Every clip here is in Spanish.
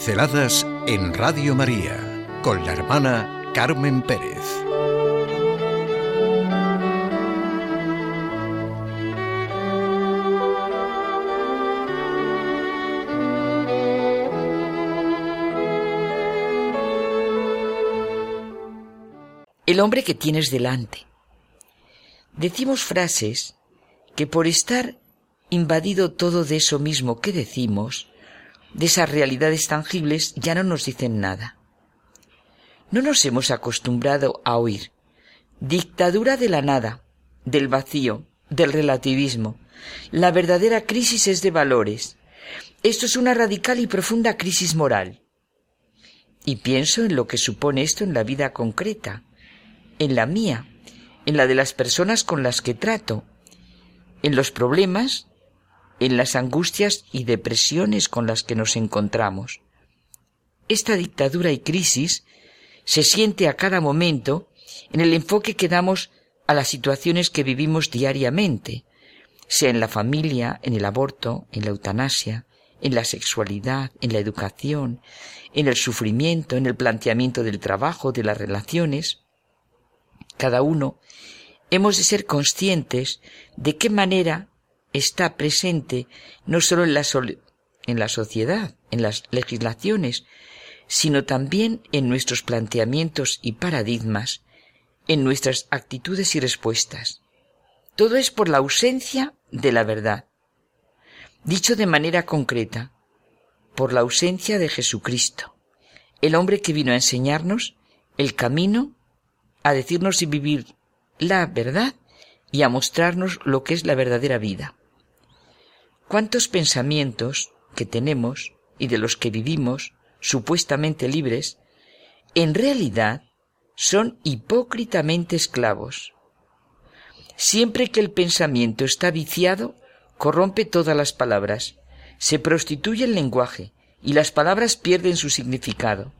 Pinceladas en Radio María con la hermana Carmen Pérez. El hombre que tienes delante. Decimos frases que por estar invadido todo de eso mismo que decimos, de esas realidades tangibles, ya no nos dicen nada. No nos hemos acostumbrado a oír dictadura de la nada, del vacío, del relativismo. La verdadera crisis es de valores. Esto es una radical y profunda crisis moral. Y pienso en lo que supone esto en la vida concreta, en la mía, en la de las personas con las que trato, en los problemas en las angustias y depresiones con las que nos encontramos. Esta dictadura y crisis se siente a cada momento en el enfoque que damos a las situaciones que vivimos diariamente, sea en la familia, en el aborto, en la eutanasia, en la sexualidad, en la educación, en el sufrimiento, en el planteamiento del trabajo, de las relaciones. Cada uno hemos de ser conscientes de qué manera está presente no solo en la, en la sociedad, en las legislaciones, sino también en nuestros planteamientos y paradigmas, en nuestras actitudes y respuestas. Todo es por la ausencia de la verdad. Dicho de manera concreta, por la ausencia de Jesucristo, el hombre que vino a enseñarnos el camino, a decirnos y vivir la verdad y a mostrarnos lo que es la verdadera vida cuántos pensamientos que tenemos y de los que vivimos supuestamente libres, en realidad son hipócritamente esclavos. Siempre que el pensamiento está viciado, corrompe todas las palabras, se prostituye el lenguaje y las palabras pierden su significado.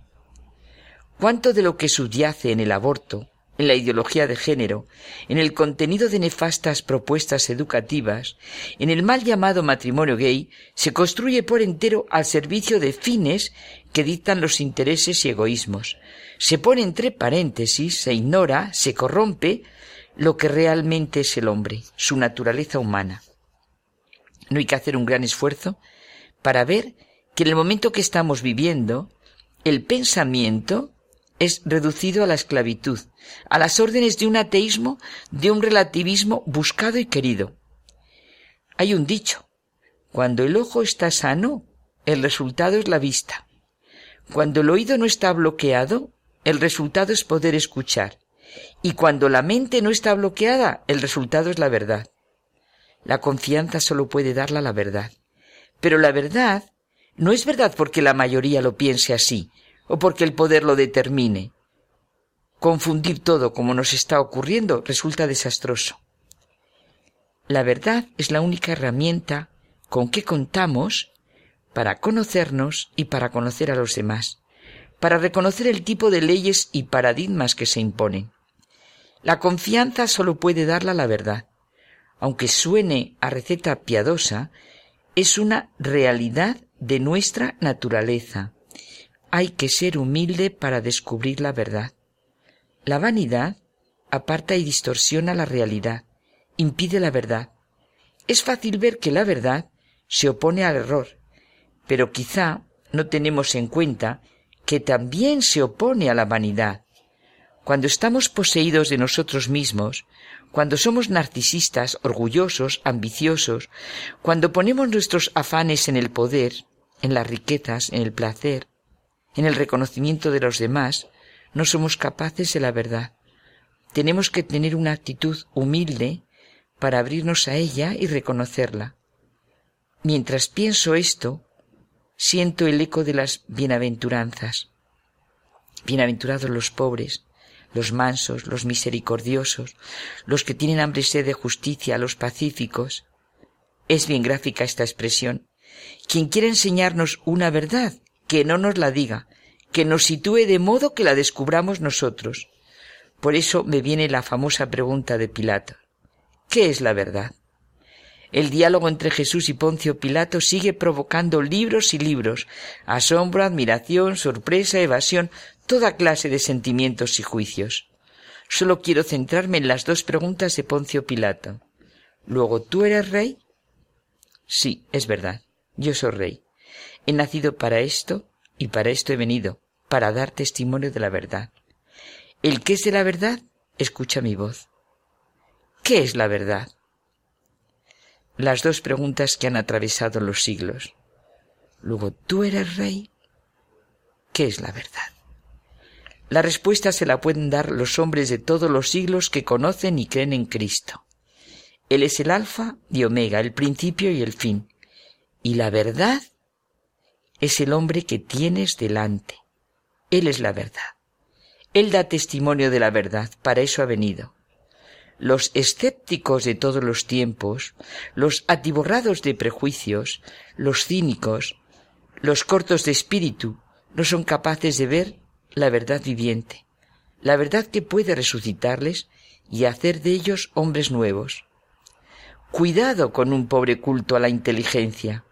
¿Cuánto de lo que subyace en el aborto, en la ideología de género, en el contenido de nefastas propuestas educativas, en el mal llamado matrimonio gay, se construye por entero al servicio de fines que dictan los intereses y egoísmos. Se pone entre paréntesis, se ignora, se corrompe lo que realmente es el hombre, su naturaleza humana. No hay que hacer un gran esfuerzo para ver que en el momento que estamos viviendo, el pensamiento es reducido a la esclavitud, a las órdenes de un ateísmo, de un relativismo buscado y querido. Hay un dicho, cuando el ojo está sano, el resultado es la vista. Cuando el oído no está bloqueado, el resultado es poder escuchar. Y cuando la mente no está bloqueada, el resultado es la verdad. La confianza solo puede darla la verdad. Pero la verdad no es verdad porque la mayoría lo piense así, o porque el poder lo determine. Confundir todo como nos está ocurriendo resulta desastroso. La verdad es la única herramienta con que contamos para conocernos y para conocer a los demás, para reconocer el tipo de leyes y paradigmas que se imponen. La confianza solo puede darla la verdad. Aunque suene a receta piadosa, es una realidad de nuestra naturaleza, hay que ser humilde para descubrir la verdad. La vanidad aparta y distorsiona la realidad, impide la verdad. Es fácil ver que la verdad se opone al error, pero quizá no tenemos en cuenta que también se opone a la vanidad. Cuando estamos poseídos de nosotros mismos, cuando somos narcisistas, orgullosos, ambiciosos, cuando ponemos nuestros afanes en el poder, en las riquezas, en el placer, en el reconocimiento de los demás, no somos capaces de la verdad. Tenemos que tener una actitud humilde para abrirnos a ella y reconocerla. Mientras pienso esto, siento el eco de las bienaventuranzas. Bienaventurados los pobres, los mansos, los misericordiosos, los que tienen hambre y sed de justicia, los pacíficos. Es bien gráfica esta expresión. Quien quiere enseñarnos una verdad que no nos la diga, que nos sitúe de modo que la descubramos nosotros. Por eso me viene la famosa pregunta de Pilato. ¿Qué es la verdad? El diálogo entre Jesús y Poncio Pilato sigue provocando libros y libros, asombro, admiración, sorpresa, evasión, toda clase de sentimientos y juicios. Solo quiero centrarme en las dos preguntas de Poncio Pilato. Luego, ¿tú eres rey? Sí, es verdad, yo soy rey. He nacido para esto y para esto he venido, para dar testimonio de la verdad. El que es de la verdad, escucha mi voz. ¿Qué es la verdad? Las dos preguntas que han atravesado los siglos. Luego, ¿tú eres rey? ¿Qué es la verdad? La respuesta se la pueden dar los hombres de todos los siglos que conocen y creen en Cristo. Él es el alfa y omega, el principio y el fin. Y la verdad es el hombre que tienes delante. Él es la verdad. Él da testimonio de la verdad, para eso ha venido. Los escépticos de todos los tiempos, los atiborrados de prejuicios, los cínicos, los cortos de espíritu, no son capaces de ver la verdad viviente, la verdad que puede resucitarles y hacer de ellos hombres nuevos. Cuidado con un pobre culto a la inteligencia.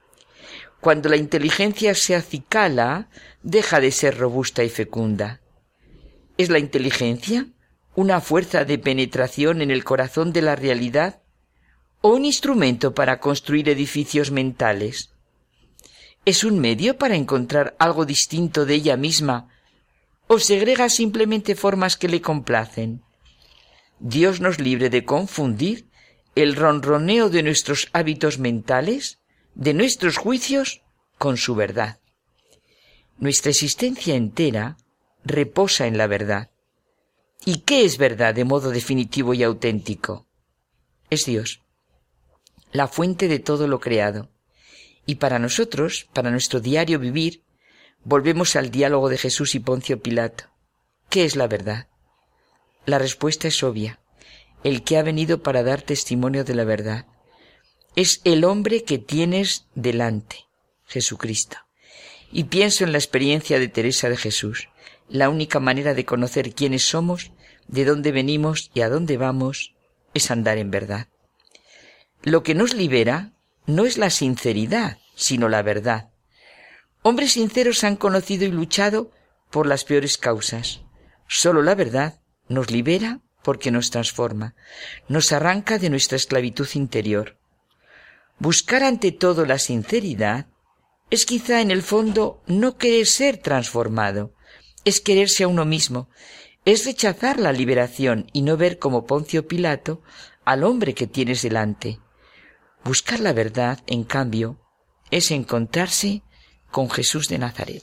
Cuando la inteligencia se acicala, deja de ser robusta y fecunda. ¿Es la inteligencia una fuerza de penetración en el corazón de la realidad o un instrumento para construir edificios mentales? ¿Es un medio para encontrar algo distinto de ella misma o segrega simplemente formas que le complacen? Dios nos libre de confundir el ronroneo de nuestros hábitos mentales, de nuestros juicios, con su verdad. Nuestra existencia entera reposa en la verdad. ¿Y qué es verdad de modo definitivo y auténtico? Es Dios, la fuente de todo lo creado. Y para nosotros, para nuestro diario vivir, volvemos al diálogo de Jesús y Poncio Pilato. ¿Qué es la verdad? La respuesta es obvia. El que ha venido para dar testimonio de la verdad. Es el hombre que tienes delante, Jesucristo. Y pienso en la experiencia de Teresa de Jesús. La única manera de conocer quiénes somos, de dónde venimos y a dónde vamos, es andar en verdad. Lo que nos libera no es la sinceridad, sino la verdad. Hombres sinceros han conocido y luchado por las peores causas. Solo la verdad nos libera porque nos transforma, nos arranca de nuestra esclavitud interior. Buscar ante todo la sinceridad es quizá en el fondo no querer ser transformado, es quererse a uno mismo, es rechazar la liberación y no ver como Poncio Pilato al hombre que tienes delante. Buscar la verdad, en cambio, es encontrarse con Jesús de Nazaret.